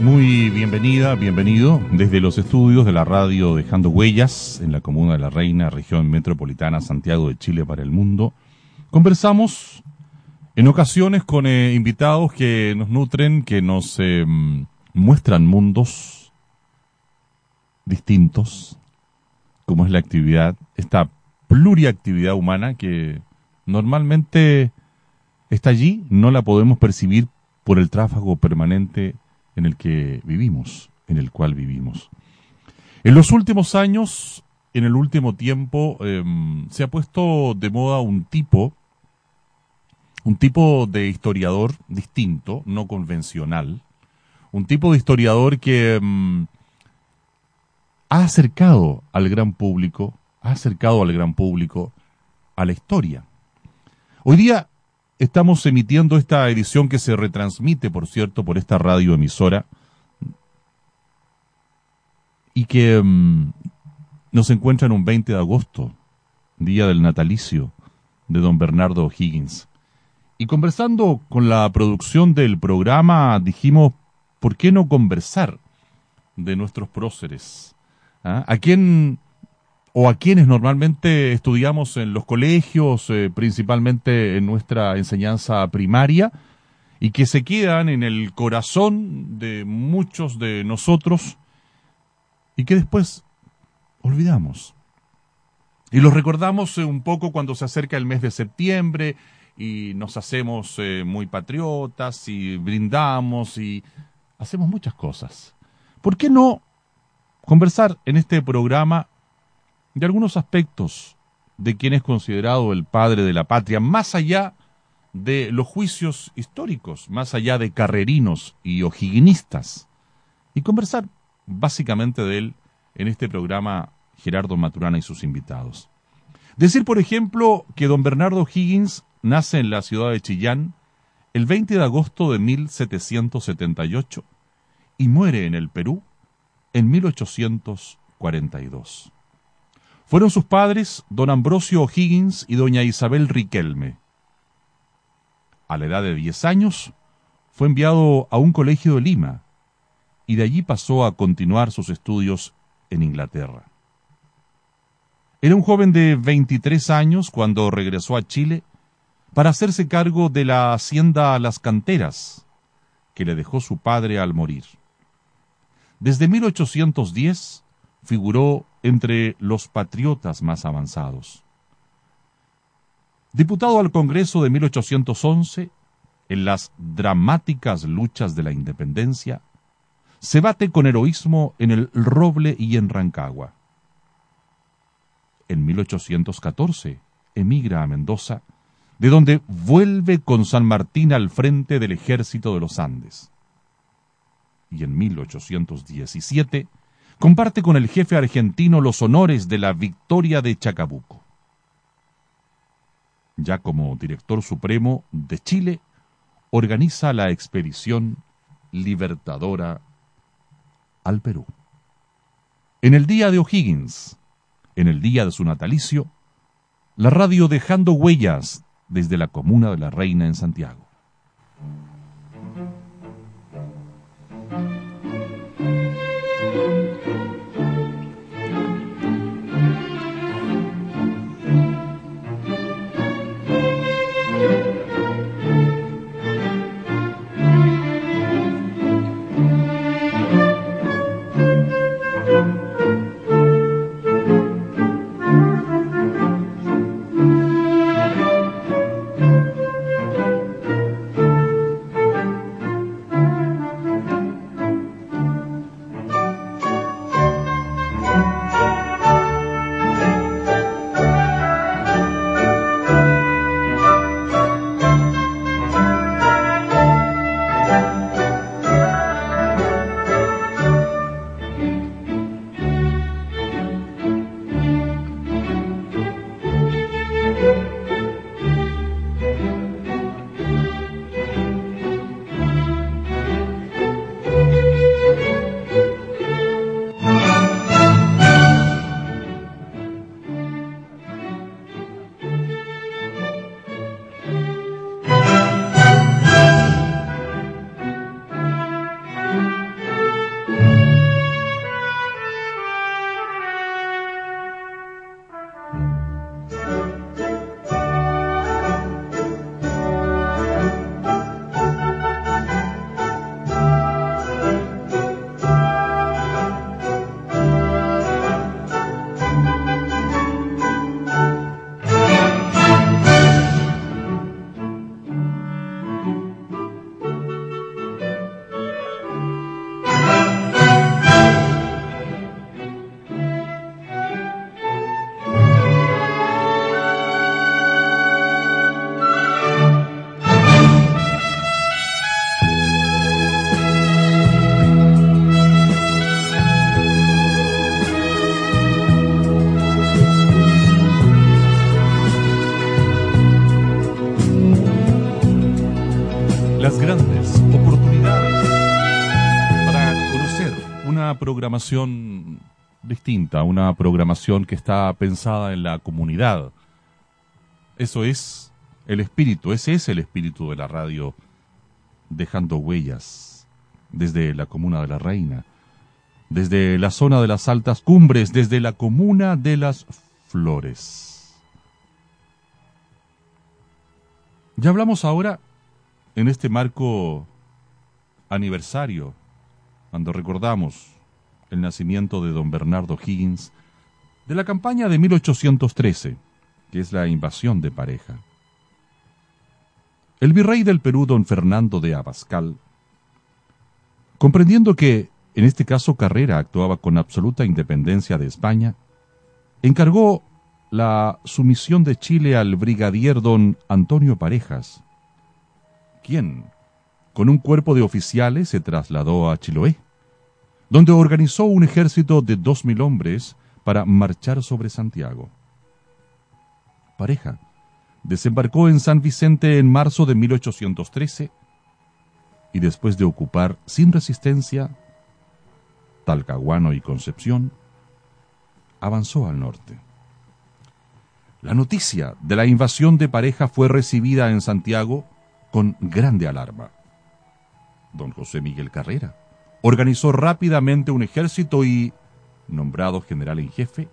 Muy bienvenida, bienvenido desde los estudios de la radio Dejando Huellas en la Comuna de la Reina, región metropolitana Santiago de Chile para el mundo. Conversamos en ocasiones con eh, invitados que nos nutren, que nos eh, muestran mundos distintos, como es la actividad, esta pluriactividad humana que normalmente está allí, no la podemos percibir por el tráfago permanente en el que vivimos, en el cual vivimos. En los últimos años, en el último tiempo, em, se ha puesto de moda un tipo, un tipo de historiador distinto, no convencional, un tipo de historiador que em, ha acercado al gran público, ha acercado al gran público a la historia. Hoy día Estamos emitiendo esta edición que se retransmite, por cierto, por esta radioemisora y que mm, nos encuentra en un 20 de agosto, día del natalicio de don Bernardo Higgins. Y conversando con la producción del programa, dijimos, ¿por qué no conversar de nuestros próceres? ¿Ah? ¿A quién o a quienes normalmente estudiamos en los colegios, eh, principalmente en nuestra enseñanza primaria, y que se quedan en el corazón de muchos de nosotros y que después olvidamos. Y los recordamos eh, un poco cuando se acerca el mes de septiembre y nos hacemos eh, muy patriotas y brindamos y hacemos muchas cosas. ¿Por qué no conversar en este programa de algunos aspectos de quien es considerado el padre de la patria, más allá de los juicios históricos, más allá de carrerinos y ojiguinistas, y conversar básicamente de él en este programa Gerardo Maturana y sus invitados. Decir, por ejemplo, que don Bernardo Higgins nace en la ciudad de Chillán el 20 de agosto de 1778 y muere en el Perú en 1842. Fueron sus padres don Ambrosio O'Higgins y doña Isabel Riquelme. A la edad de 10 años, fue enviado a un colegio de Lima y de allí pasó a continuar sus estudios en Inglaterra. Era un joven de 23 años cuando regresó a Chile para hacerse cargo de la hacienda Las Canteras, que le dejó su padre al morir. Desde 1810 figuró entre los patriotas más avanzados. Diputado al Congreso de 1811, en las dramáticas luchas de la independencia, se bate con heroísmo en el Roble y en Rancagua. En 1814 emigra a Mendoza, de donde vuelve con San Martín al frente del ejército de los Andes. Y en 1817 comparte con el jefe argentino los honores de la victoria de Chacabuco. Ya como director supremo de Chile, organiza la expedición libertadora al Perú. En el día de O'Higgins, en el día de su natalicio, la radio dejando huellas desde la comuna de la Reina en Santiago. Programación distinta, una programación que está pensada en la comunidad. Eso es el espíritu, ese es el espíritu de la radio, dejando huellas desde la comuna de la Reina, desde la zona de las altas cumbres, desde la comuna de las flores. Ya hablamos ahora en este marco aniversario, cuando recordamos el nacimiento de don Bernardo Higgins, de la campaña de 1813, que es la invasión de pareja. El virrey del Perú, don Fernando de Abascal, comprendiendo que en este caso Carrera actuaba con absoluta independencia de España, encargó la sumisión de Chile al brigadier don Antonio Parejas, quien, con un cuerpo de oficiales, se trasladó a Chiloé, donde organizó un ejército de dos mil hombres para marchar sobre Santiago. Pareja desembarcó en San Vicente en marzo de 1813 y después de ocupar sin resistencia Talcahuano y Concepción, avanzó al norte. La noticia de la invasión de pareja fue recibida en Santiago con grande alarma. Don José Miguel Carrera organizó rápidamente un ejército y, nombrado general en jefe,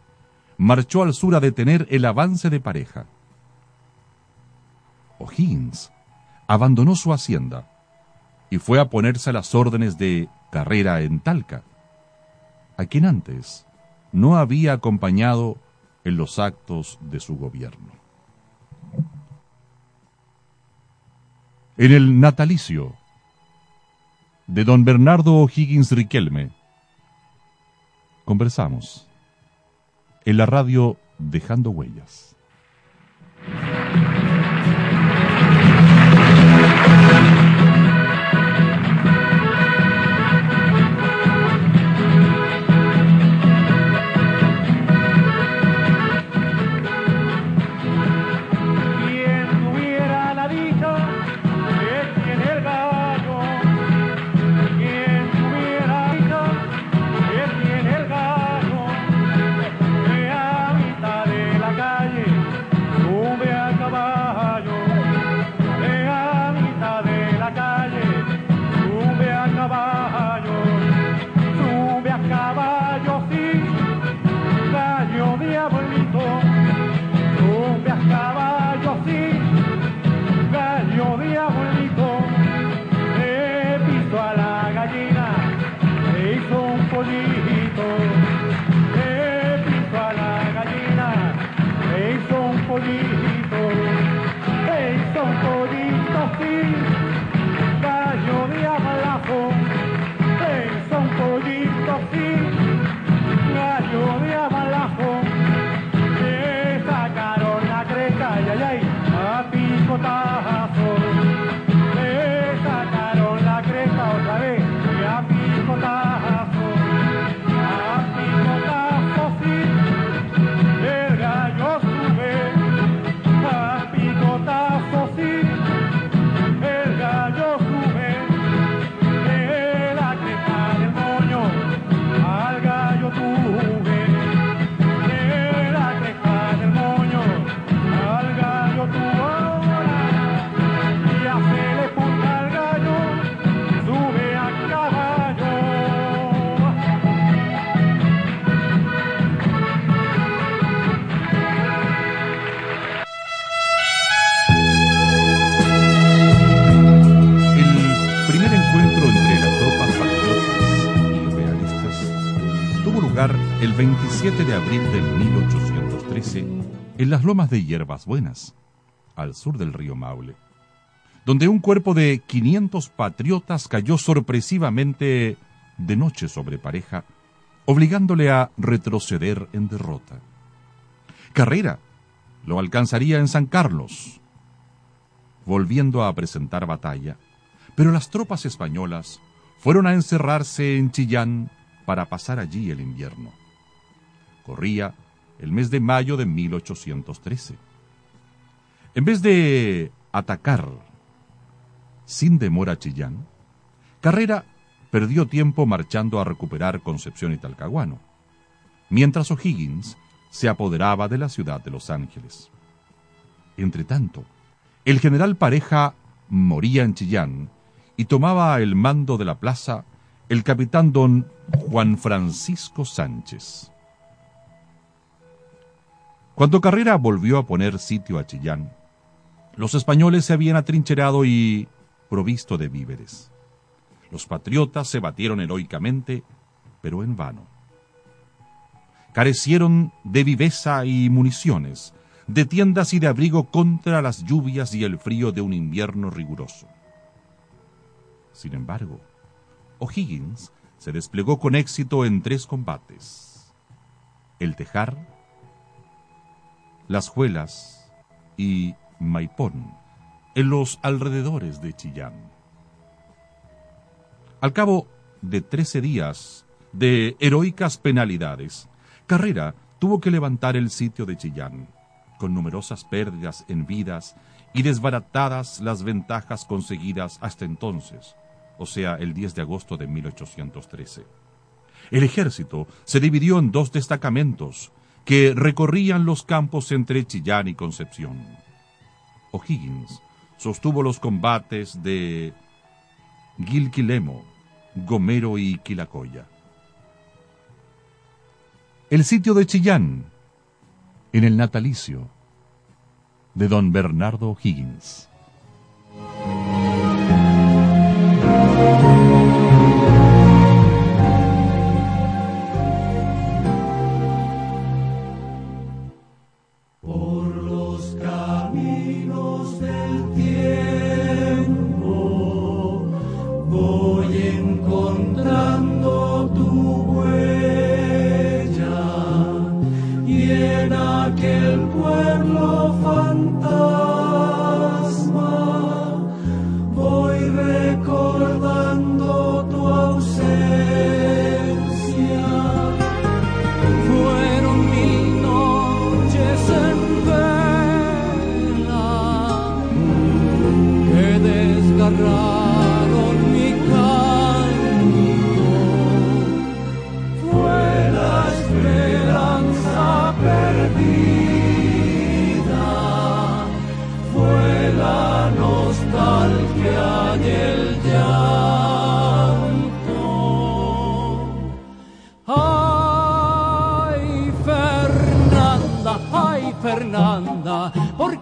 marchó al sur a detener el avance de pareja. O'Higgins abandonó su hacienda y fue a ponerse a las órdenes de Carrera en Talca, a quien antes no había acompañado en los actos de su gobierno. En el natalicio de don Bernardo O'Higgins Riquelme, conversamos en la radio Dejando Huellas. 27 de abril de 1813 en las lomas de Hierbas Buenas, al sur del río Maule, donde un cuerpo de 500 patriotas cayó sorpresivamente de noche sobre pareja, obligándole a retroceder en derrota. Carrera lo alcanzaría en San Carlos, volviendo a presentar batalla, pero las tropas españolas fueron a encerrarse en Chillán para pasar allí el invierno. Corría el mes de mayo de 1813. En vez de atacar sin demora Chillán, Carrera perdió tiempo marchando a recuperar Concepción y Talcahuano, mientras O'Higgins se apoderaba de la ciudad de Los Ángeles. Entretanto, el general Pareja moría en Chillán y tomaba el mando de la plaza el capitán don Juan Francisco Sánchez. Cuando Carrera volvió a poner sitio a Chillán, los españoles se habían atrincherado y provisto de víveres. Los patriotas se batieron heroicamente, pero en vano. Carecieron de viveza y municiones, de tiendas y de abrigo contra las lluvias y el frío de un invierno riguroso. Sin embargo, O'Higgins se desplegó con éxito en tres combates. El Tejar, Las Juelas y Maipón, en los alrededores de Chillán. Al cabo de trece días de heroicas penalidades, Carrera tuvo que levantar el sitio de Chillán, con numerosas pérdidas en vidas y desbaratadas las ventajas conseguidas hasta entonces, o sea, el 10 de agosto de 1813. El ejército se dividió en dos destacamentos que recorrían los campos entre Chillán y Concepción. O'Higgins sostuvo los combates de Gilquilemo, Gomero y Quilacoya. El sitio de Chillán, en el natalicio de don Bernardo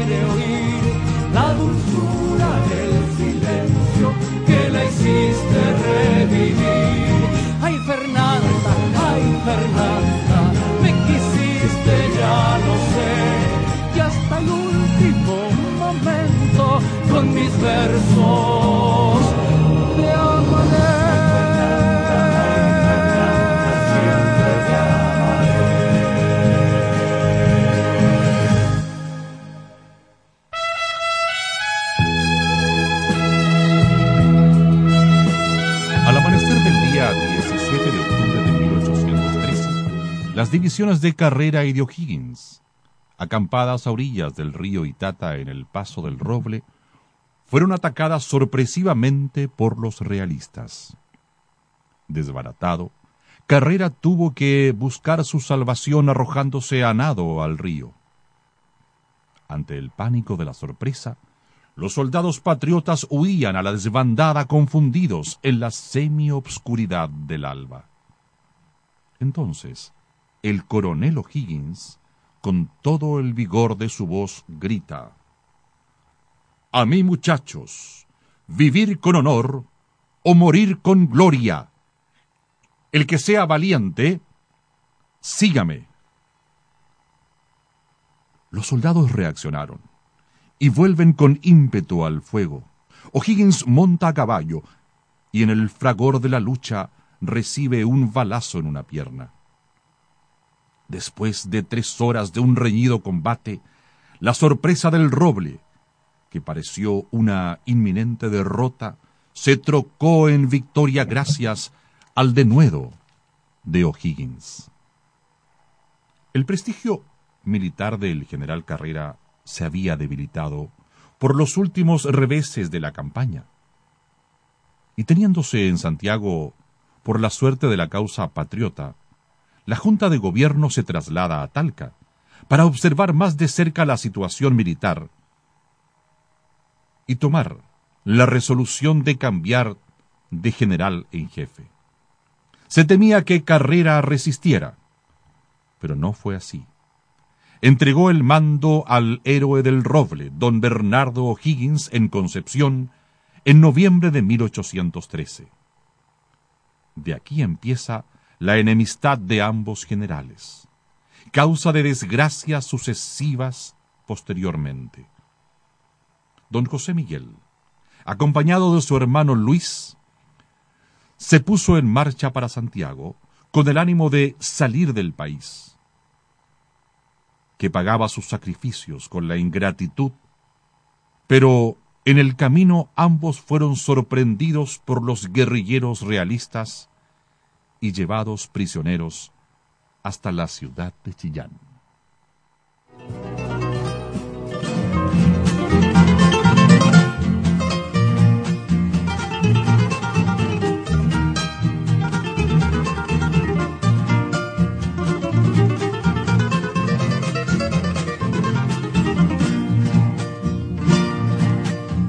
último divisiones de Carrera y de O'Higgins, acampadas a orillas del río Itata en el Paso del Roble, fueron atacadas sorpresivamente por los realistas. Desbaratado, Carrera tuvo que buscar su salvación arrojándose a nado al río. Ante el pánico de la sorpresa, los soldados patriotas huían a la desbandada confundidos en la semi-obscuridad del alba. Entonces, el coronel O'Higgins, con todo el vigor de su voz, grita, A mí muchachos, vivir con honor o morir con gloria. El que sea valiente, sígame. Los soldados reaccionaron y vuelven con ímpetu al fuego. O'Higgins monta a caballo y en el fragor de la lucha recibe un balazo en una pierna. Después de tres horas de un reñido combate, la sorpresa del roble, que pareció una inminente derrota, se trocó en victoria gracias al denuedo de O'Higgins. El prestigio militar del general Carrera se había debilitado por los últimos reveses de la campaña. Y teniéndose en Santiago por la suerte de la causa patriota, la Junta de Gobierno se traslada a Talca para observar más de cerca la situación militar y tomar la resolución de cambiar de general en jefe. Se temía que Carrera resistiera, pero no fue así. Entregó el mando al héroe del roble, don Bernardo O'Higgins, en Concepción, en noviembre de 1813. De aquí empieza la enemistad de ambos generales, causa de desgracias sucesivas posteriormente. Don José Miguel, acompañado de su hermano Luis, se puso en marcha para Santiago con el ánimo de salir del país, que pagaba sus sacrificios con la ingratitud, pero en el camino ambos fueron sorprendidos por los guerrilleros realistas y llevados prisioneros hasta la ciudad de Chillán.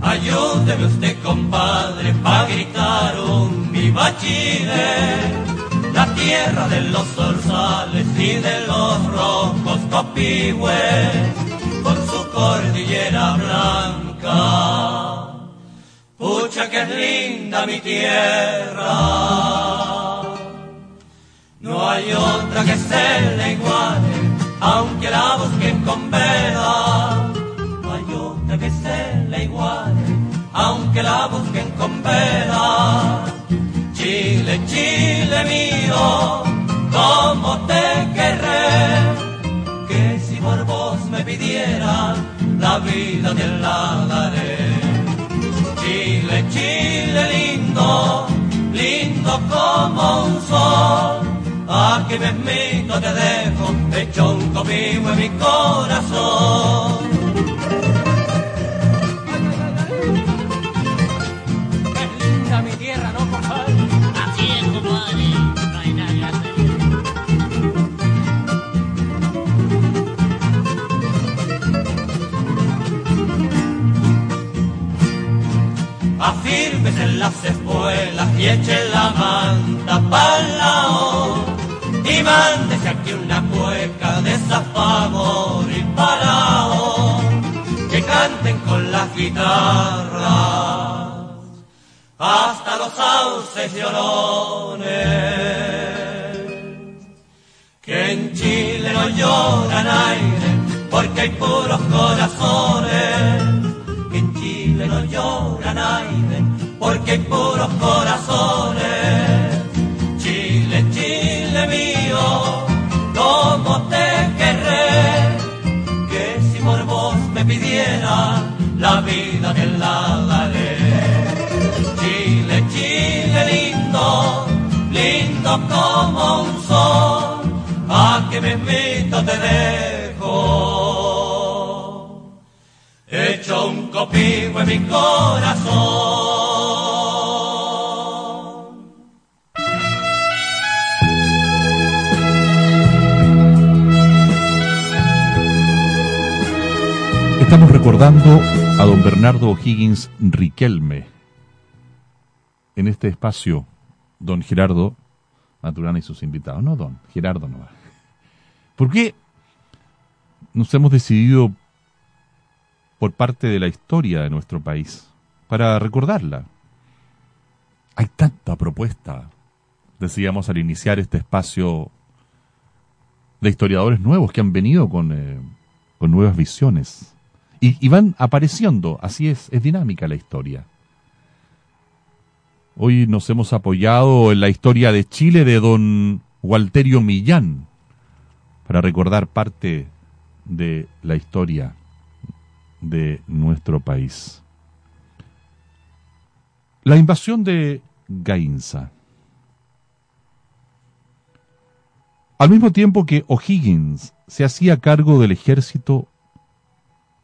Ayúdeme usted, compadre, pa' gritar un viva Chile, la tierra de los zorzales y de los rojos copihue, con su cordillera blanca. Pucha que es linda mi tierra, no hay otra que se le iguale, aunque la busquen con vela, no hay otra que se le iguale aunque la busquen con vela. Chile, Chile mío, como te querré, que si por vos me pidieran la vida te la daré. Chile, Chile lindo, lindo como un sol, aquí mismito te dejo, hecho un copio en mi corazón. Afirmes en las espuelas y eche la manta pa'l lado y mándese aquí una cueca de zafamor y parao que canten con las guitarras hasta los sauces llorones que en Chile no lloran aire porque hay puros corazones no lloran aire, porque hay puros corazones. Chile, Chile mío, como te querré, que si por vos me pidiera la vida te la daré. Chile, Chile lindo, lindo como un sol, que mismito te dejo. Hecho un copivo en mi corazón. Estamos recordando a don Bernardo O'Higgins Riquelme. En este espacio, don Gerardo Maturana y sus invitados. No, don Gerardo no. ¿Por qué nos hemos decidido por parte de la historia de nuestro país para recordarla? Hay tanta propuesta, decíamos al iniciar este espacio, de historiadores nuevos que han venido con, eh, con nuevas visiones y, van apareciendo, así es, es dinámica la historia. Hoy nos hemos apoyado en la historia de Chile de don Walterio Millán para recordar parte de la historia de nuestro país. La invasión de Gainza. Al mismo tiempo que O'Higgins se hacía cargo del ejército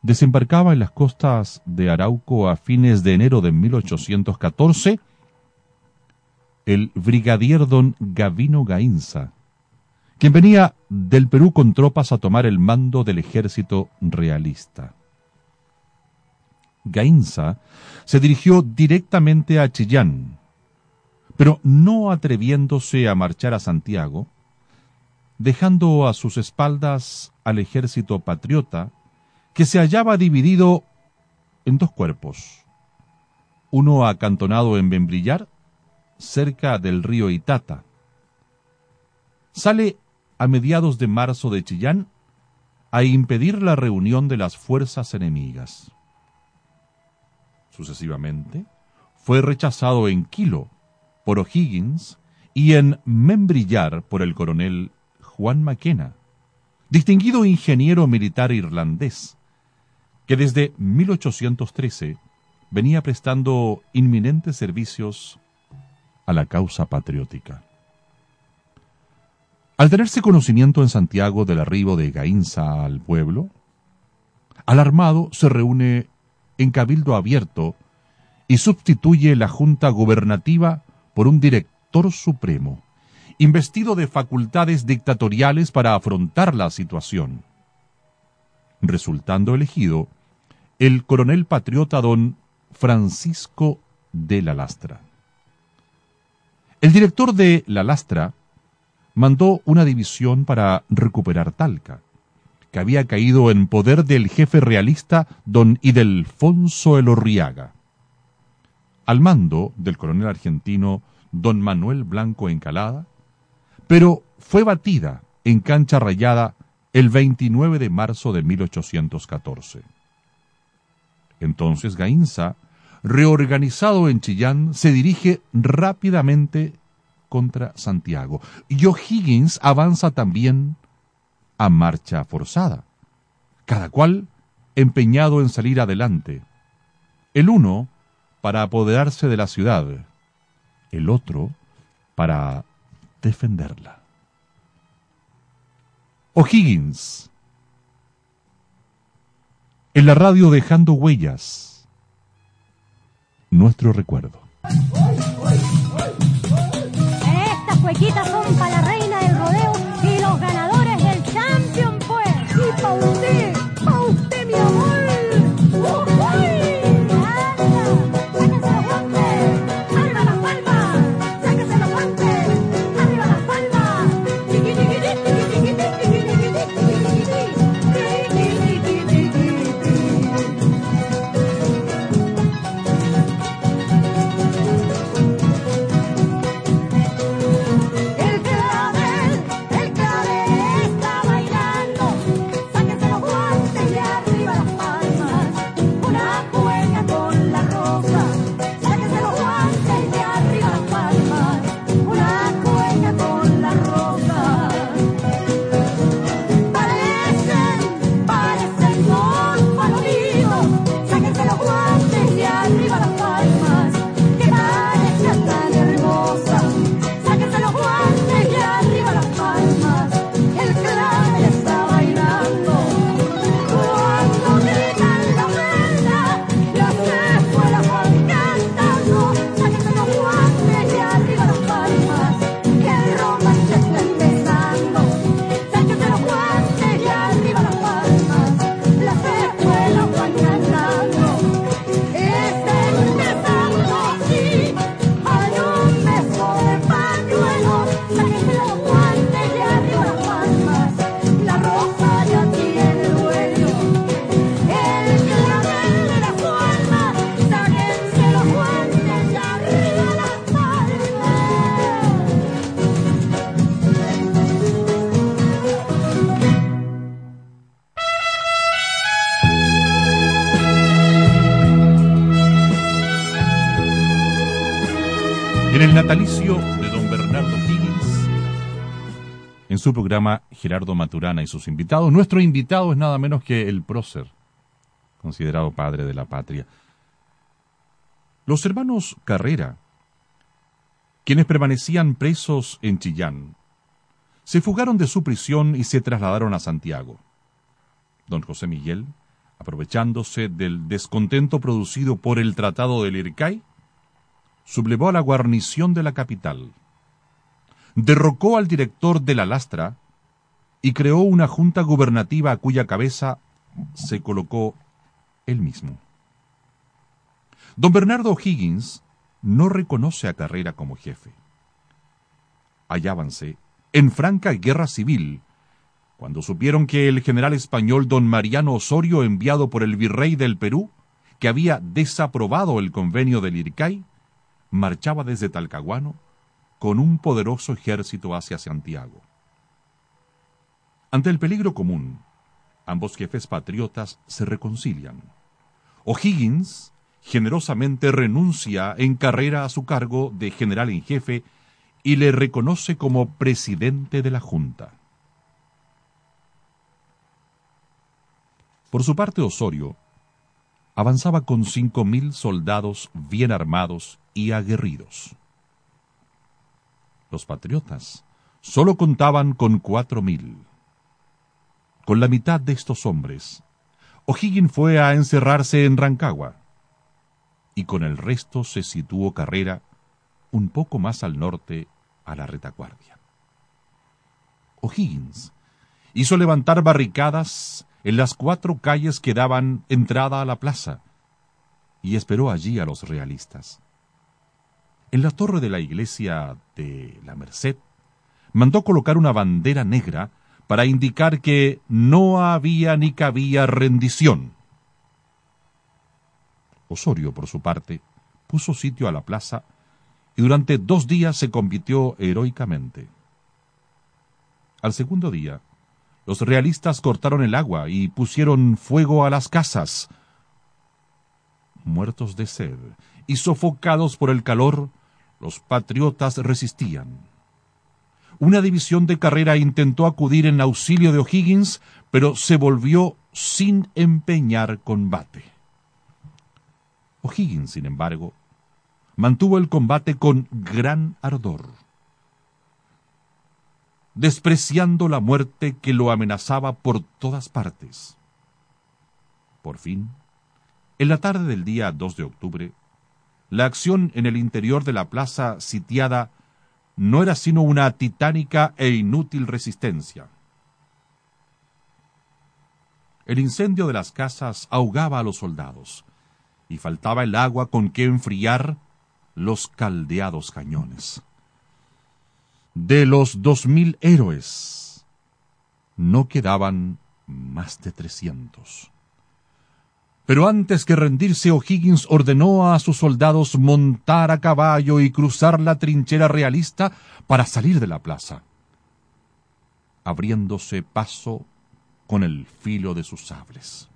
desembarcaba en las costas de Arauco a fines de enero de 1814 el brigadier don Gavino Gainza, quien venía del Perú con tropas a tomar el mando del ejército realista. Gainza se dirigió directamente a Chillán, pero no atreviéndose a marchar a Santiago, dejando a sus espaldas al ejército patriota que se hallaba dividido en dos cuerpos, uno acantonado en Membrillar, cerca del río Itata. Sale a mediados de marzo de Chillán a impedir la reunión de las fuerzas enemigas. Sucesivamente, fue rechazado en Quilo por O'Higgins y en Membrillar por el coronel Juan Maquena, distinguido ingeniero militar irlandés, que desde 1813 venía prestando inminentes servicios a la causa patriótica. Al tenerse conocimiento en Santiago del arribo de Gainza al pueblo, alarmado se reúne en cabildo abierto y sustituye la junta gubernativa por un director supremo, investido de facultades dictatoriales para afrontar la situación, resultando elegido el coronel patriota don Francisco de la Lastra. El director de la Lastra mandó una división para recuperar Talca, que había caído en poder del jefe realista don Idelfonso Elorriaga. Al mando del coronel argentino don Manuel Blanco Encalada, pero fue batida en cancha rayada el 29 de marzo de 1814. Entonces Gainza, reorganizado en Chillán, se dirige rápidamente contra Santiago. Y O'Higgins avanza también a marcha forzada, cada cual empeñado en salir adelante. El uno para apoderarse de la ciudad, el otro para defenderla. O'Higgins en la radio dejando huellas. Nuestro recuerdo. Su programa Gerardo Maturana y sus invitados. Nuestro invitado es nada menos que el prócer, considerado padre de la patria. Los hermanos Carrera, quienes permanecían presos en Chillán, se fugaron de su prisión y se trasladaron a Santiago. Don José Miguel, aprovechándose del descontento producido por el Tratado del Ircay, sublevó a la guarnición de la capital, derrocó al director de la lastra y creó una junta gubernativa a cuya cabeza se colocó él mismo. Don Bernardo Higgins no reconoce a Carrera como jefe. Hallábanse en franca guerra civil cuando supieron que el general español don Mariano Osorio, enviado por el virrey del Perú, que había desaprobado el convenio del Ircay, marchaba desde Talcahuano con un poderoso ejército hacia Santiago. Ante el peligro común, ambos jefes patriotas se reconcilian. O'Higgins generosamente renuncia en carrera a su cargo de general en jefe y le reconoce como presidente de la Junta. Por su parte, Osorio avanzaba con cinco mil soldados bien armados y aguerridos. Los patriotas solo contaban con cuatro mil. Con la mitad de estos hombres, O'Higgins fue a encerrarse en Rancagua, y con el resto se situó Carrera un poco más al norte a la retaguardia. O'Higgins hizo levantar barricadas en las cuatro calles que daban entrada a la plaza y esperó allí a los realistas. En la torre de la iglesia de la Merced mandó colocar una bandera negra para indicar que no había ni cabía rendición. Osorio, por su parte, puso sitio a la plaza y durante dos días se convirtió heroicamente. Al segundo día, los realistas cortaron el agua y pusieron fuego a las casas. Muertos de sed y sofocados por el calor, los patriotas resistían. Una división de carrera intentó acudir en auxilio de O'Higgins, pero se volvió sin empeñar combate. O'Higgins, sin embargo, mantuvo el combate con gran ardor. Despreciando la muerte que lo amenazaba por todas partes. Por fin, en la tarde del día 2 de octubre, la acción en el interior de la plaza sitiada no era sino una titánica e inútil resistencia. El incendio de las casas ahogaba a los soldados, y faltaba el agua con que enfriar los caldeados cañones. De los dos mil héroes, no quedaban más de trescientos. Pero antes que rendirse, O'Higgins ordenó a sus soldados montar a caballo y cruzar la trinchera realista para salir de la plaza, abriéndose paso con el filo de sus sables.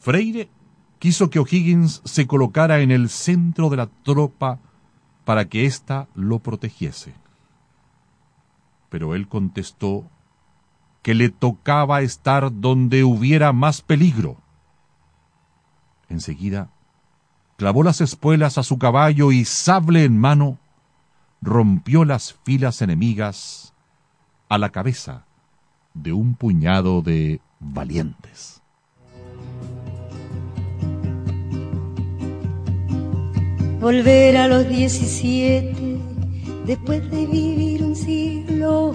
Freire quiso que O'Higgins se colocara en el centro de la tropa para que ésta lo protegiese. Pero él contestó que le tocaba estar donde hubiera más peligro. Enseguida, clavó las espuelas a su caballo y, sable en mano, rompió las filas enemigas a la cabeza de un puñado de valientes. Volver a los diecisiete, después de vivir un siglo,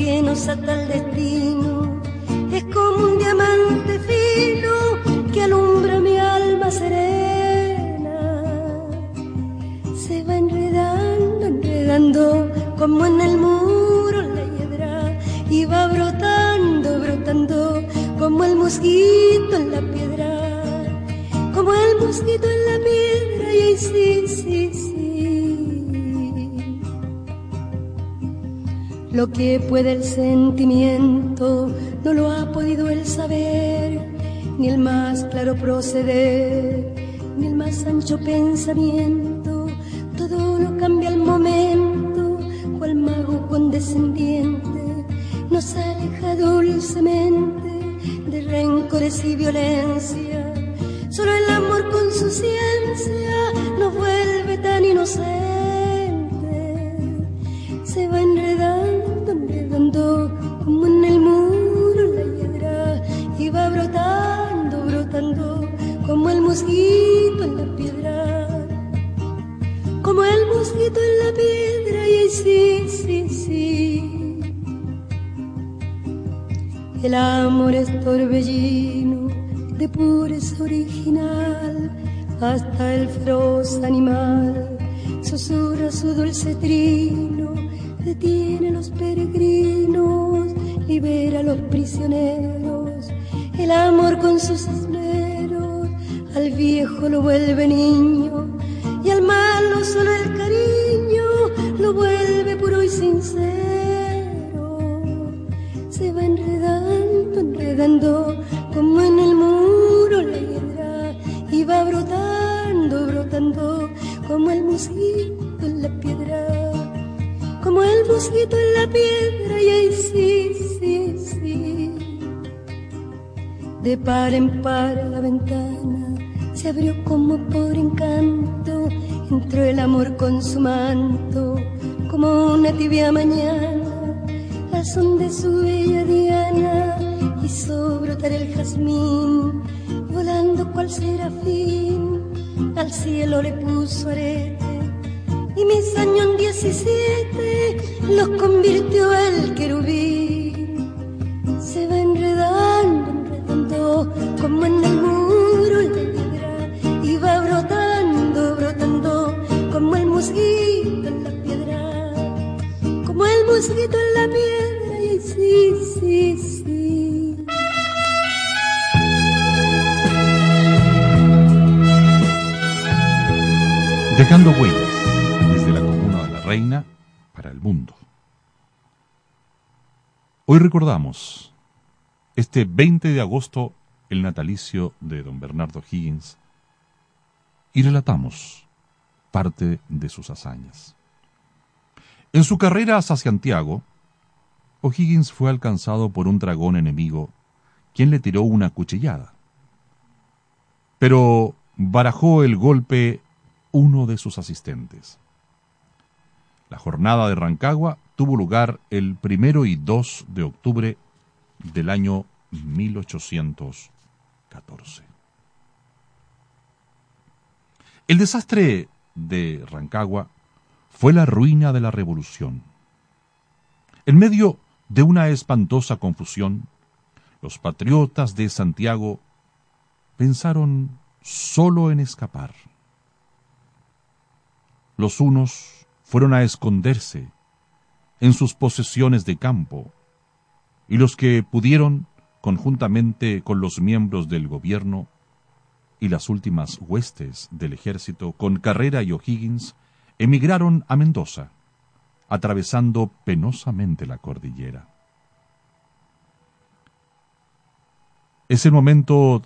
que nos ata el destino. Es como un diamante fino que alumbra mi alma serena. Se va enredando, enredando como en el muro la hiedra y va brotando, brotando como el mosquito en la piedra, como el mosquito en la piedra y sí, sí, sí. Lo que puede el sentimiento no lo ha podido el saber, ni el más claro proceder, ni el más ancho pensamiento, amor es mosquito en la piedra, y sí, sí, sí. Dejando huellas desde la comuna de la Reina para el mundo. Hoy recordamos este 20 de agosto el natalicio de don Bernardo Higgins, y relatamos parte de sus hazañas. En su carrera hacia Santiago, O'Higgins fue alcanzado por un dragón enemigo, quien le tiró una cuchillada. Pero barajó el golpe uno de sus asistentes. La jornada de Rancagua tuvo lugar el primero y 2 de octubre del año 1814. El desastre de Rancagua fue la ruina de la revolución. En medio de una espantosa confusión, los patriotas de Santiago pensaron solo en escapar. Los unos fueron a esconderse en sus posesiones de campo y los que pudieron, conjuntamente con los miembros del gobierno, y las últimas huestes del ejército con Carrera y O'Higgins emigraron a Mendoza, atravesando penosamente la cordillera. Es el momento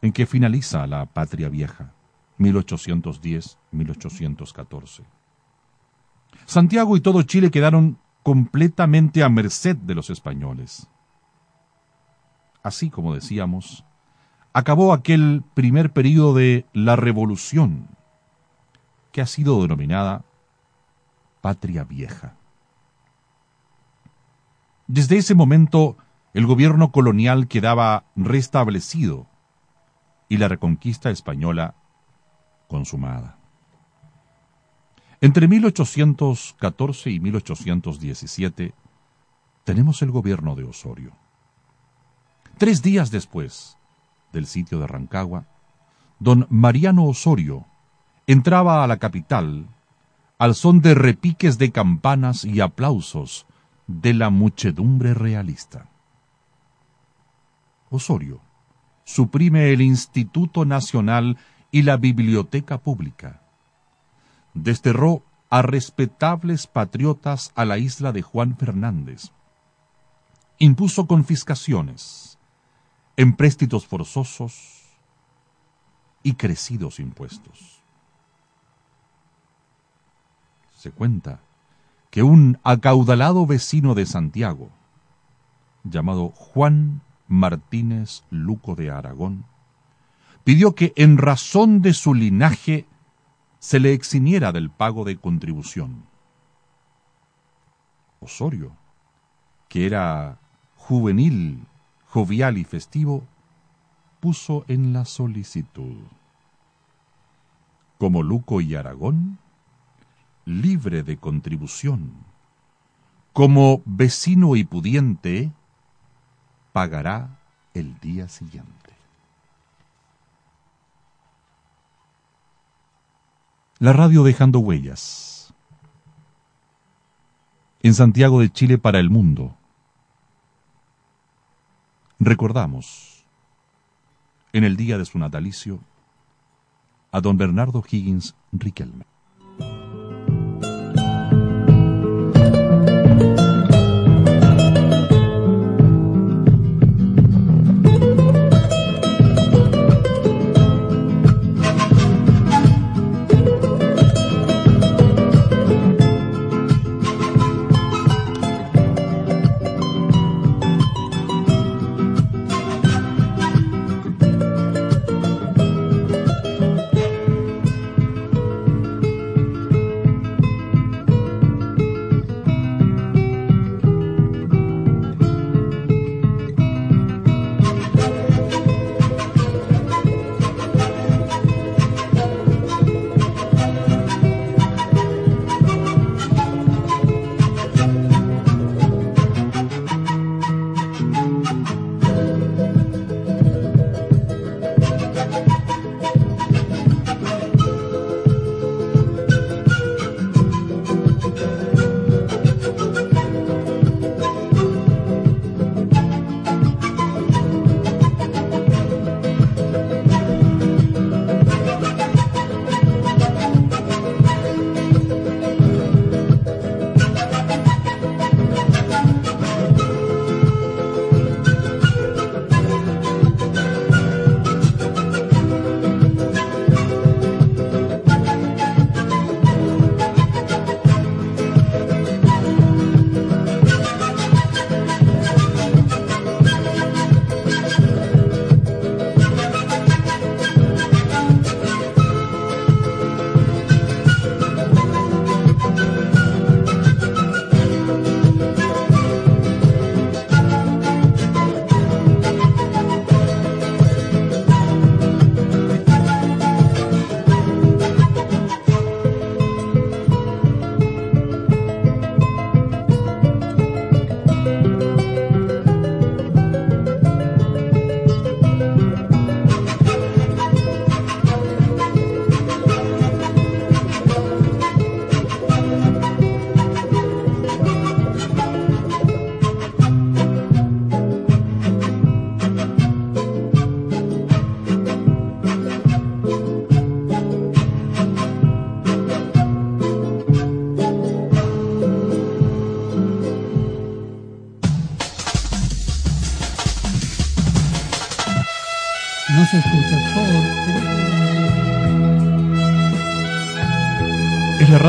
en que finaliza la Patria Vieja, 1810-1814. Santiago y todo Chile quedaron completamente a merced de los españoles. Así como decíamos, acabó aquel primer periodo de la revolución. Que ha sido denominada Patria Vieja. Desde ese momento, el gobierno colonial quedaba restablecido y la reconquista española consumada. Entre 1814 y 1817 tenemos el gobierno de Osorio. Tres días después del sitio de Rancagua, don Mariano Osorio entraba a la capital al son de repiques de campanas y aplausos de la muchedumbre realista. Osorio suprime el Instituto Nacional y la Biblioteca Pública. Desterró a respetables patriotas a la isla de Juan Fernández. Impuso confiscaciones, empréstitos forzosos y crecidos impuestos. Se cuenta que un acaudalado vecino de Santiago, llamado Juan Martínez Luco de Aragón, pidió que en razón de su linaje se le eximiera del pago de contribución. Osorio, que era juvenil, jovial y festivo, puso en la solicitud. Como Luco y Aragón, libre de contribución. Como vecino y pudiente, pagará el día siguiente. La radio dejando huellas. En Santiago de Chile para el mundo. Recordamos, en el día de su natalicio, a don Bernardo Higgins Riquelme.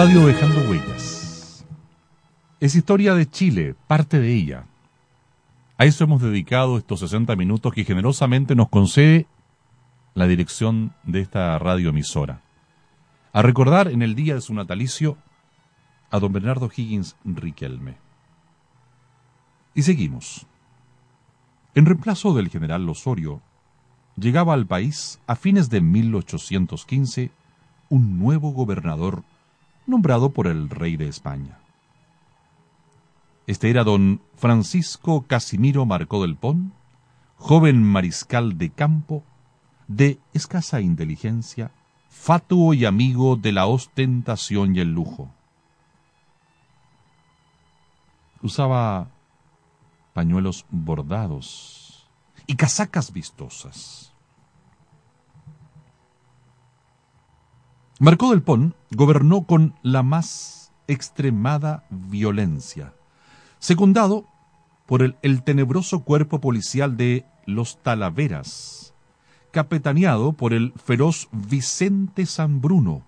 Radio dejando huellas. Es historia de Chile, parte de ella. A eso hemos dedicado estos 60 minutos que generosamente nos concede la dirección de esta radioemisora. a recordar en el día de su natalicio a don Bernardo Higgins Riquelme. Y seguimos. En reemplazo del general Osorio, llegaba al país a fines de 1815 un nuevo gobernador nombrado por el rey de España. Este era don Francisco Casimiro Marcó del Pon, joven mariscal de campo, de escasa inteligencia, fatuo y amigo de la ostentación y el lujo. Usaba pañuelos bordados y casacas vistosas. Marcó del Pon gobernó con la más extremada violencia, secundado por el, el, tenebroso cuerpo policial de los Talaveras, capitaneado por el feroz Vicente Bruno,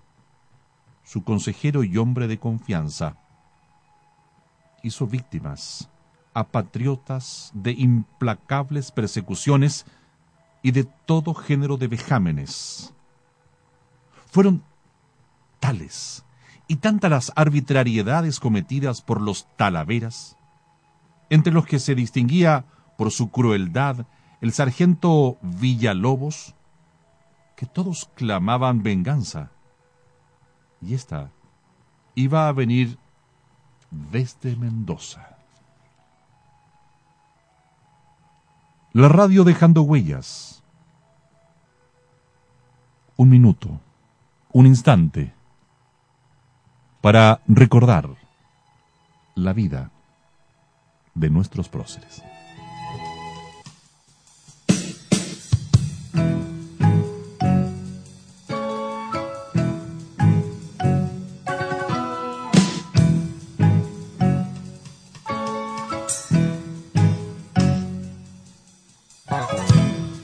su consejero y hombre de confianza. Hizo víctimas a patriotas de implacables persecuciones y de todo género de vejámenes. Fueron tales y tantas las arbitrariedades cometidas por los talaveras, entre los que se distinguía por su crueldad el sargento Villalobos, que todos clamaban venganza. Y esta iba a venir desde Mendoza. La radio dejando huellas. Un minuto, un instante para recordar la vida de nuestros próceres.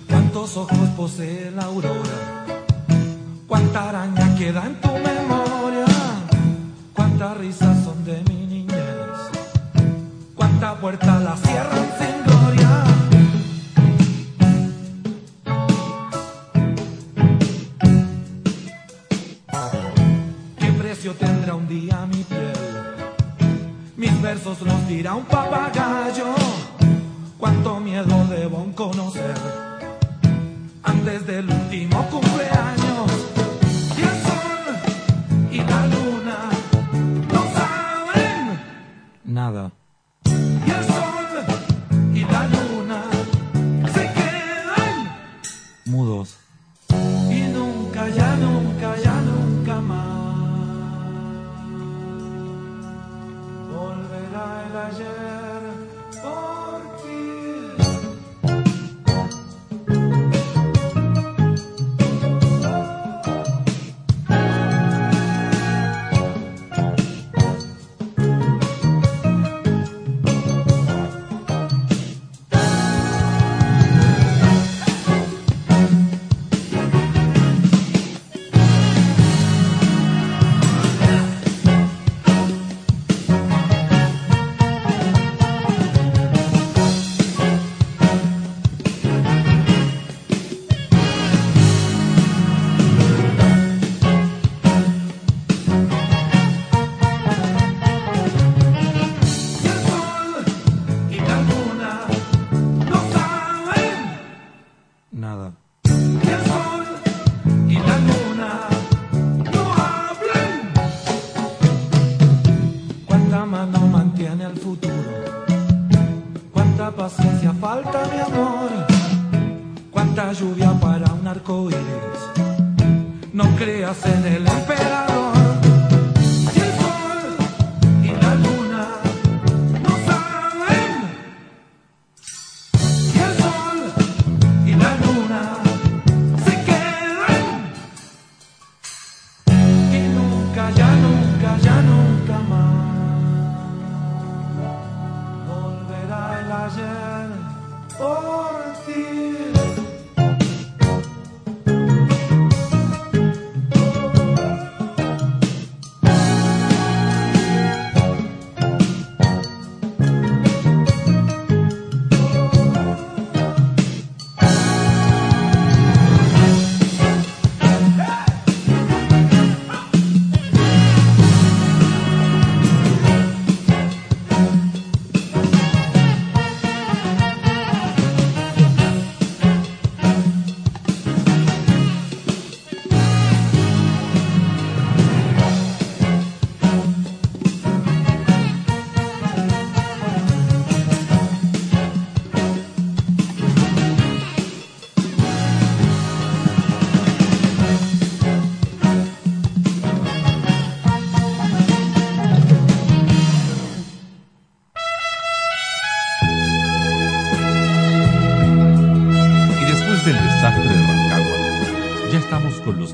¿Cuántos ojos posee la?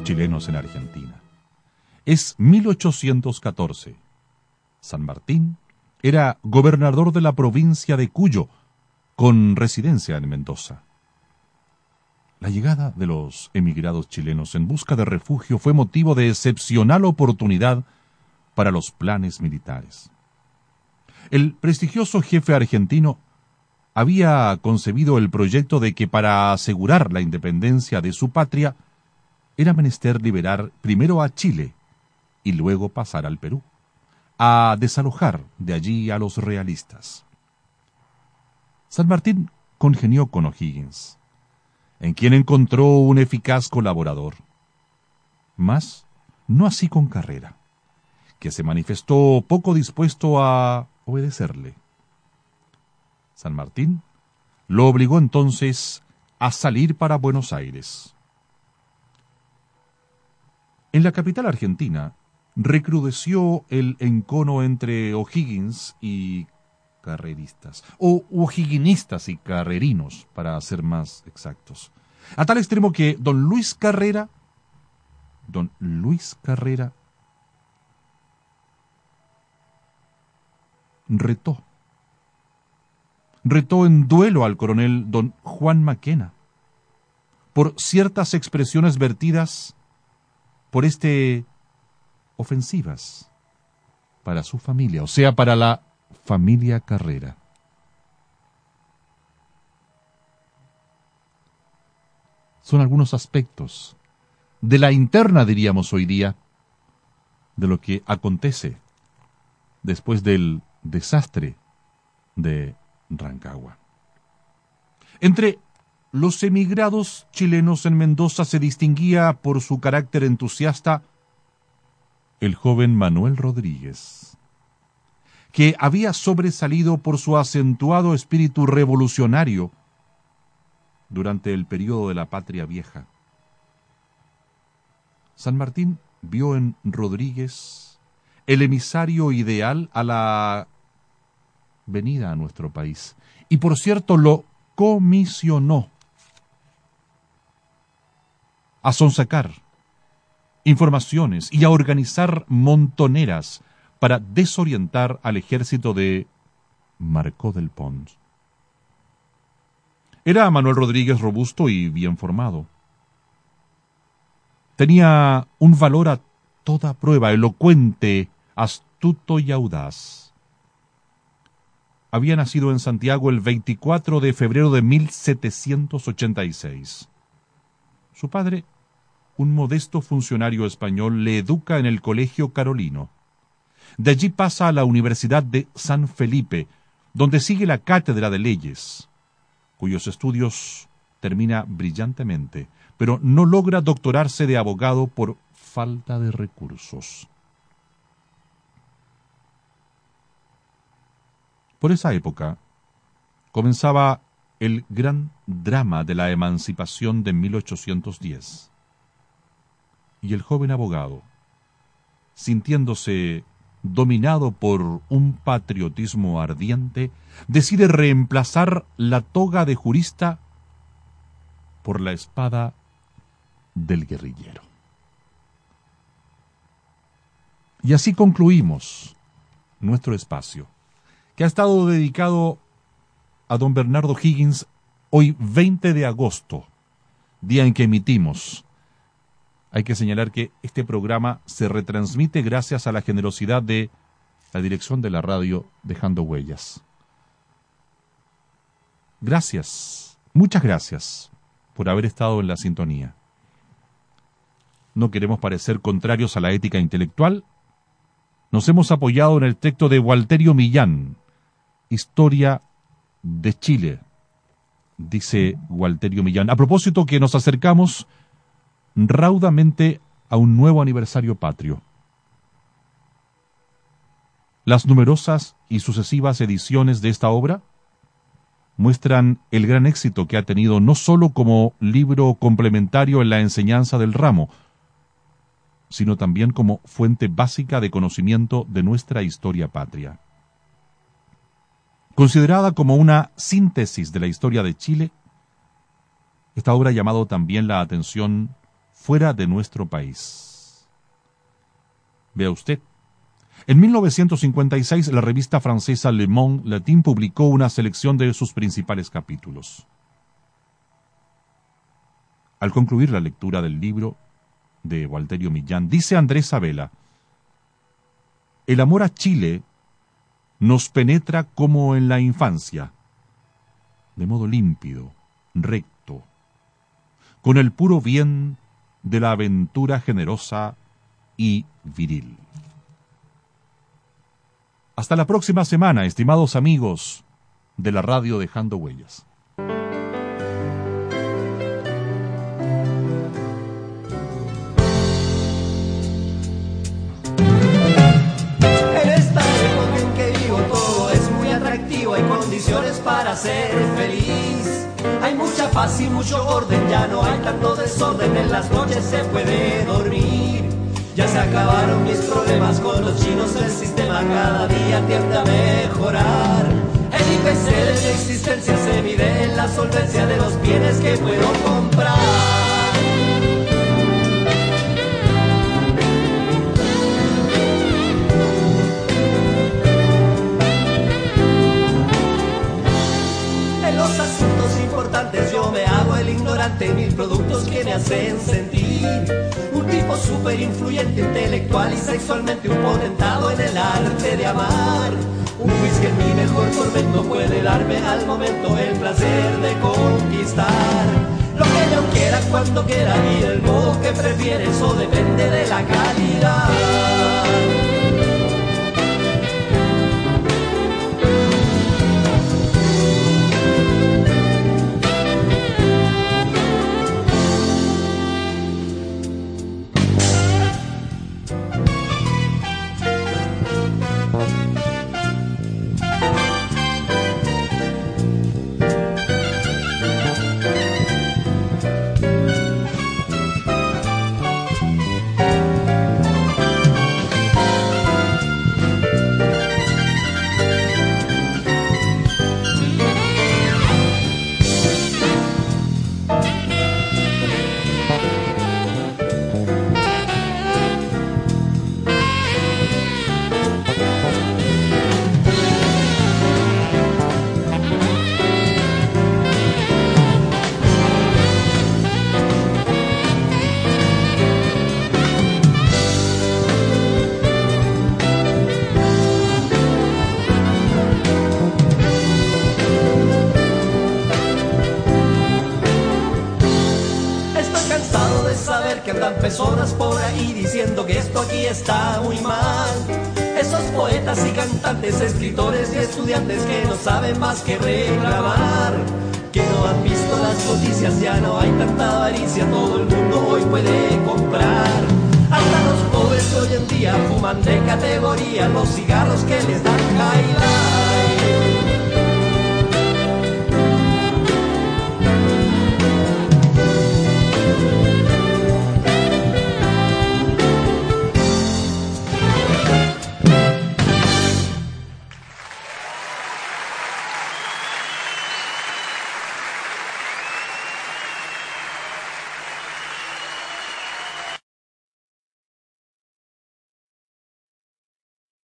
Chilenos en Argentina. Es 1814. San Martín era gobernador de la provincia de Cuyo, con residencia en Mendoza. La llegada de los emigrados chilenos en busca de refugio fue motivo de excepcional oportunidad para los planes militares. El prestigioso jefe argentino había concebido el proyecto de que para asegurar la independencia de su patria era menester liberar primero a Chile y luego pasar al Perú, a desalojar de allí a los realistas. San Martín congenió con O'Higgins, en quien encontró un eficaz colaborador. Mas no así con Carrera, que se manifestó poco dispuesto a obedecerle. San Martín lo obligó entonces a salir para Buenos Aires. En la capital argentina recrudeció el encono entre O'Higgins y carreristas, o o'higginistas y carrerinos, para ser más exactos. A tal extremo que don Luis Carrera, don Luis Carrera, retó. Retó en duelo al coronel don Juan Maquena por ciertas expresiones vertidas por este ofensivas para su familia, o sea, para la familia Carrera. Son algunos aspectos de la interna, diríamos hoy día, de lo que acontece después del desastre de Rancagua. Entre los emigrados chilenos en Mendoza se distinguía por su carácter entusiasta el joven Manuel Rodríguez, que había sobresalido por su acentuado espíritu revolucionario durante el periodo de la Patria Vieja. San Martín vio en Rodríguez el emisario ideal a la venida a nuestro país y por cierto lo comisionó a sonsacar informaciones y a organizar montoneras para desorientar al ejército de Marcó del Pons. Era Manuel Rodríguez robusto y bien formado. Tenía un valor a toda prueba, elocuente, astuto y audaz. Había nacido en Santiago el 24 de febrero de 1786. Su padre un modesto funcionario español le educa en el Colegio Carolino. De allí pasa a la Universidad de San Felipe, donde sigue la cátedra de leyes, cuyos estudios termina brillantemente, pero no logra doctorarse de abogado por falta de recursos. Por esa época comenzaba el gran drama de la emancipación de 1810 y el joven abogado, sintiéndose dominado por un patriotismo ardiente, decide reemplazar la toga de jurista por la espada del guerrillero. Y así concluimos nuestro espacio, que ha estado dedicado a don Bernardo Higgins hoy 20 de agosto, día en que emitimos hay que señalar que este programa se retransmite gracias a la generosidad de la dirección de la radio Dejando Huellas. Gracias, muchas gracias por haber estado en la sintonía. No queremos parecer contrarios a la ética intelectual. Nos hemos apoyado en el texto de Walterio Millán, Historia de Chile, dice Walterio Millán. A propósito que nos acercamos raudamente a un nuevo aniversario patrio. Las numerosas y sucesivas ediciones de esta obra muestran el gran éxito que ha tenido no sólo como libro complementario en la enseñanza del ramo, sino también como fuente básica de conocimiento de nuestra historia patria. Considerada como una síntesis de la historia de Chile, esta obra ha llamado también la atención fuera de nuestro país. Vea usted. En 1956, la revista francesa Le Monde Latin publicó una selección de sus principales capítulos. Al concluir la lectura del libro de Walterio Millán, dice Andrés Abela, el amor a Chile nos penetra como en la infancia, de modo límpido, recto, con el puro bien de la aventura generosa y viril. Hasta la próxima semana, estimados amigos de la radio Dejando Huellas. Ser feliz. Hay mucha paz y mucho orden, ya no hay tanto desorden, en las noches se puede dormir. Ya se acabaron mis problemas con los chinos, el sistema cada día tiende a mejorar. El IPC de mi existencia se mide en la solvencia de los bienes que puedo comprar. Ignorante, mil productos que me hacen sentir un tipo súper influyente, intelectual y sexualmente un potentado en el arte de amar. Un whisky en mi mejor tormento puede darme al momento el placer de conquistar. Lo que yo quiera cuando quiera y el modo que prefiere, eso depende de la calidad. Más que reclamar. Que no han visto las noticias, ya no hay tanta avaricia, todo el mundo hoy puede comprar. Hasta los pobres hoy en día fuman de categoría los cigarros que les dan.